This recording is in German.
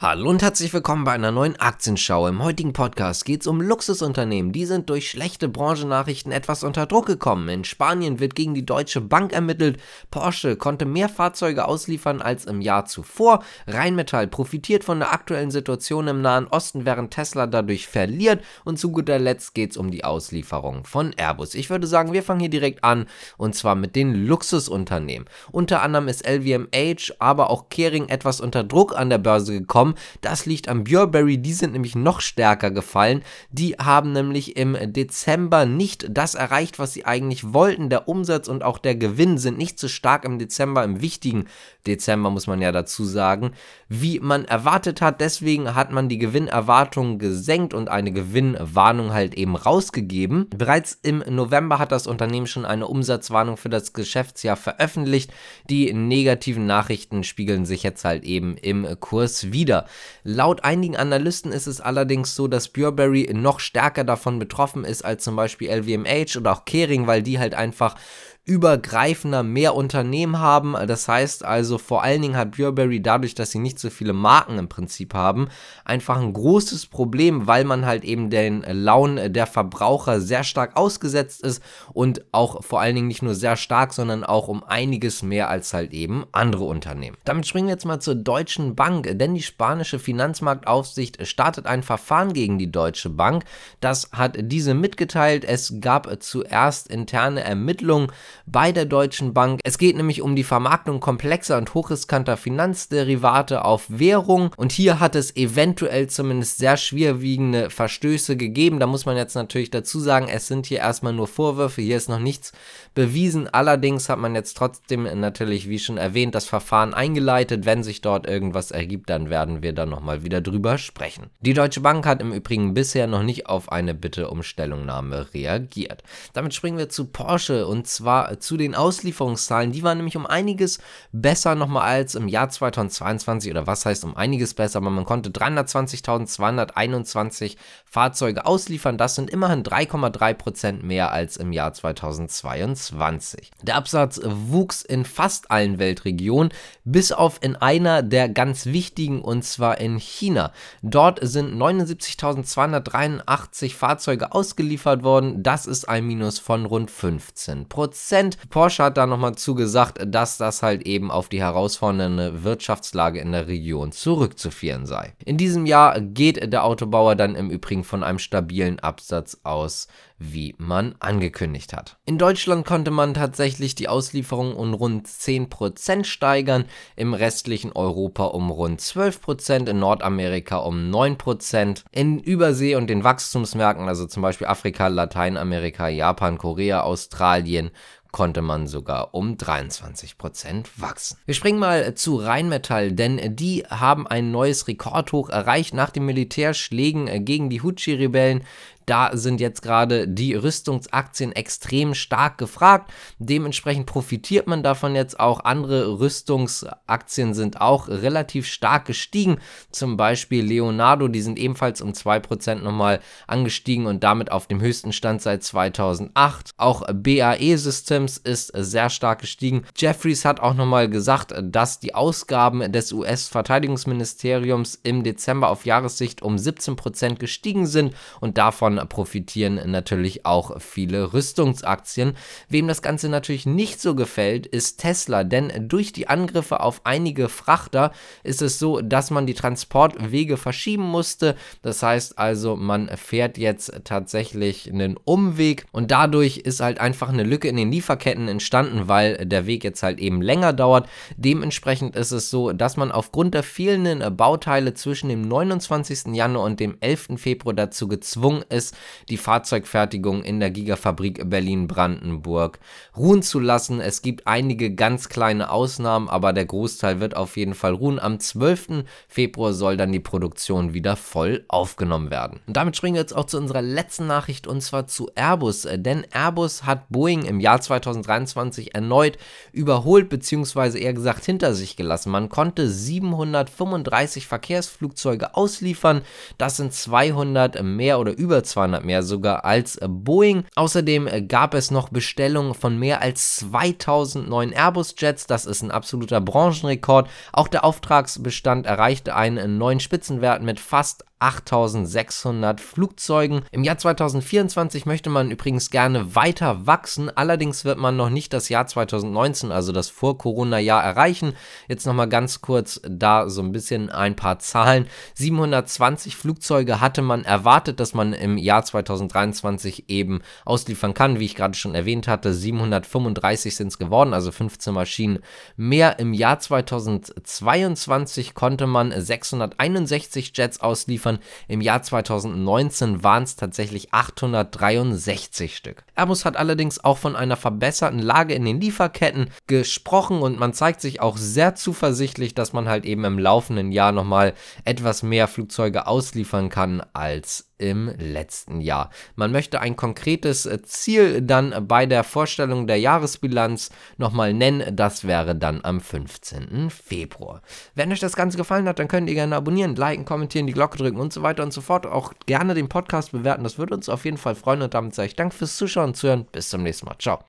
Hallo und herzlich willkommen bei einer neuen Aktienschau. Im heutigen Podcast geht es um Luxusunternehmen. Die sind durch schlechte Branchennachrichten etwas unter Druck gekommen. In Spanien wird gegen die Deutsche Bank ermittelt. Porsche konnte mehr Fahrzeuge ausliefern als im Jahr zuvor. Rheinmetall profitiert von der aktuellen Situation im Nahen Osten, während Tesla dadurch verliert. Und zu guter Letzt geht es um die Auslieferung von Airbus. Ich würde sagen, wir fangen hier direkt an und zwar mit den Luxusunternehmen. Unter anderem ist LVMH, aber auch Kering etwas unter Druck an der Börse gekommen bekommen. Das liegt am Burberry, die sind nämlich noch stärker gefallen. Die haben nämlich im Dezember nicht das erreicht, was sie eigentlich wollten. Der Umsatz und auch der Gewinn sind nicht so stark im Dezember, im wichtigen Dezember muss man ja dazu sagen, wie man erwartet hat. Deswegen hat man die Gewinnerwartungen gesenkt und eine Gewinnwarnung halt eben rausgegeben. Bereits im November hat das Unternehmen schon eine Umsatzwarnung für das Geschäftsjahr veröffentlicht. Die negativen Nachrichten spiegeln sich jetzt halt eben im Kurs wieder. Laut einigen Analysten ist es allerdings so, dass Burberry noch stärker davon betroffen ist als zum Beispiel LVMH oder auch Kering, weil die halt einfach übergreifender mehr Unternehmen haben. Das heißt also, vor allen Dingen hat Burberry dadurch, dass sie nicht so viele Marken im Prinzip haben, einfach ein großes Problem, weil man halt eben den Launen der Verbraucher sehr stark ausgesetzt ist und auch vor allen Dingen nicht nur sehr stark, sondern auch um einiges mehr als halt eben andere Unternehmen. Damit springen wir jetzt mal zur Deutschen Bank, denn die spanische Finanzmarktaufsicht startet ein Verfahren gegen die Deutsche Bank. Das hat diese mitgeteilt. Es gab zuerst interne Ermittlungen bei der Deutschen Bank. Es geht nämlich um die Vermarktung komplexer und hochriskanter Finanzderivate auf Währung und hier hat es eventuell zumindest sehr schwerwiegende Verstöße gegeben. Da muss man jetzt natürlich dazu sagen, es sind hier erstmal nur Vorwürfe, hier ist noch nichts bewiesen. Allerdings hat man jetzt trotzdem natürlich, wie schon erwähnt, das Verfahren eingeleitet. Wenn sich dort irgendwas ergibt, dann werden wir da nochmal wieder drüber sprechen. Die Deutsche Bank hat im Übrigen bisher noch nicht auf eine Bitte um Stellungnahme reagiert. Damit springen wir zu Porsche und zwar zu den Auslieferungszahlen. Die waren nämlich um einiges besser nochmal als im Jahr 2022 oder was heißt um einiges besser, aber man konnte 320.221 Fahrzeuge ausliefern. Das sind immerhin 3,3 Prozent mehr als im Jahr 2022. Der Absatz wuchs in fast allen Weltregionen, bis auf in einer der ganz wichtigen und zwar in China. Dort sind 79.283 Fahrzeuge ausgeliefert worden. Das ist ein Minus von rund 15 Prozent. Prozent. Porsche hat da nochmal zugesagt, dass das halt eben auf die herausfordernde Wirtschaftslage in der Region zurückzuführen sei. In diesem Jahr geht der Autobauer dann im Übrigen von einem stabilen Absatz aus, wie man angekündigt hat. In Deutschland konnte man tatsächlich die Auslieferung um rund 10% steigern, im restlichen Europa um rund 12%, in Nordamerika um 9%, in Übersee und den Wachstumsmärkten, also zum Beispiel Afrika, Lateinamerika, Japan, Korea, Australien, konnte man sogar um 23% wachsen. Wir springen mal zu Rheinmetall, denn die haben ein neues Rekordhoch erreicht nach den Militärschlägen gegen die Hutschi-Rebellen. Da sind jetzt gerade die Rüstungsaktien extrem stark gefragt. Dementsprechend profitiert man davon jetzt auch. Andere Rüstungsaktien sind auch relativ stark gestiegen. Zum Beispiel Leonardo, die sind ebenfalls um 2% nochmal angestiegen und damit auf dem höchsten Stand seit 2008. Auch BAE Systems ist sehr stark gestiegen. Jeffries hat auch nochmal gesagt, dass die Ausgaben des US-Verteidigungsministeriums im Dezember auf Jahressicht um 17% gestiegen sind und davon profitieren natürlich auch viele Rüstungsaktien. Wem das Ganze natürlich nicht so gefällt, ist Tesla, denn durch die Angriffe auf einige Frachter ist es so, dass man die Transportwege verschieben musste. Das heißt also, man fährt jetzt tatsächlich einen Umweg und dadurch ist halt einfach eine Lücke in den Lieferketten entstanden, weil der Weg jetzt halt eben länger dauert. Dementsprechend ist es so, dass man aufgrund der fehlenden Bauteile zwischen dem 29. Januar und dem 11. Februar dazu gezwungen ist, die Fahrzeugfertigung in der Gigafabrik Berlin-Brandenburg ruhen zu lassen. Es gibt einige ganz kleine Ausnahmen, aber der Großteil wird auf jeden Fall ruhen. Am 12. Februar soll dann die Produktion wieder voll aufgenommen werden. Und damit springen wir jetzt auch zu unserer letzten Nachricht und zwar zu Airbus, denn Airbus hat Boeing im Jahr 2022 2023 erneut überholt bzw. eher gesagt hinter sich gelassen. Man konnte 735 Verkehrsflugzeuge ausliefern. Das sind 200 mehr oder über 200 mehr sogar als Boeing. Außerdem gab es noch Bestellungen von mehr als 2000 neuen Airbus-Jets. Das ist ein absoluter Branchenrekord. Auch der Auftragsbestand erreichte einen neuen Spitzenwert mit fast 8600 Flugzeugen. Im Jahr 2024 möchte man übrigens gerne weiter wachsen, allerdings wird man noch nicht das Jahr 2019, also das Vor-Corona-Jahr erreichen. Jetzt nochmal ganz kurz da so ein bisschen ein paar Zahlen. 720 Flugzeuge hatte man erwartet, dass man im Jahr 2023 eben ausliefern kann. Wie ich gerade schon erwähnt hatte, 735 sind es geworden, also 15 Maschinen mehr. Im Jahr 2022 konnte man 661 Jets ausliefern liefern. Im Jahr 2019 waren es tatsächlich 863 Stück. Airbus hat allerdings auch von einer verbesserten Lage in den Lieferketten gesprochen und man zeigt sich auch sehr zuversichtlich, dass man halt eben im laufenden Jahr nochmal etwas mehr Flugzeuge ausliefern kann als im letzten Jahr. Man möchte ein konkretes äh, Ziel dann bei der Vorstellung der Jahresbilanz nochmal nennen. Das wäre dann am 15. Februar. Wenn euch das Ganze gefallen hat, dann könnt ihr gerne abonnieren, liken, kommentieren, die Glocke drücken und so weiter und so fort. Auch gerne den Podcast bewerten. Das würde uns auf jeden Fall freuen. Und damit sage ich Danke fürs Zuschauen und Zuhören. Bis zum nächsten Mal. Ciao.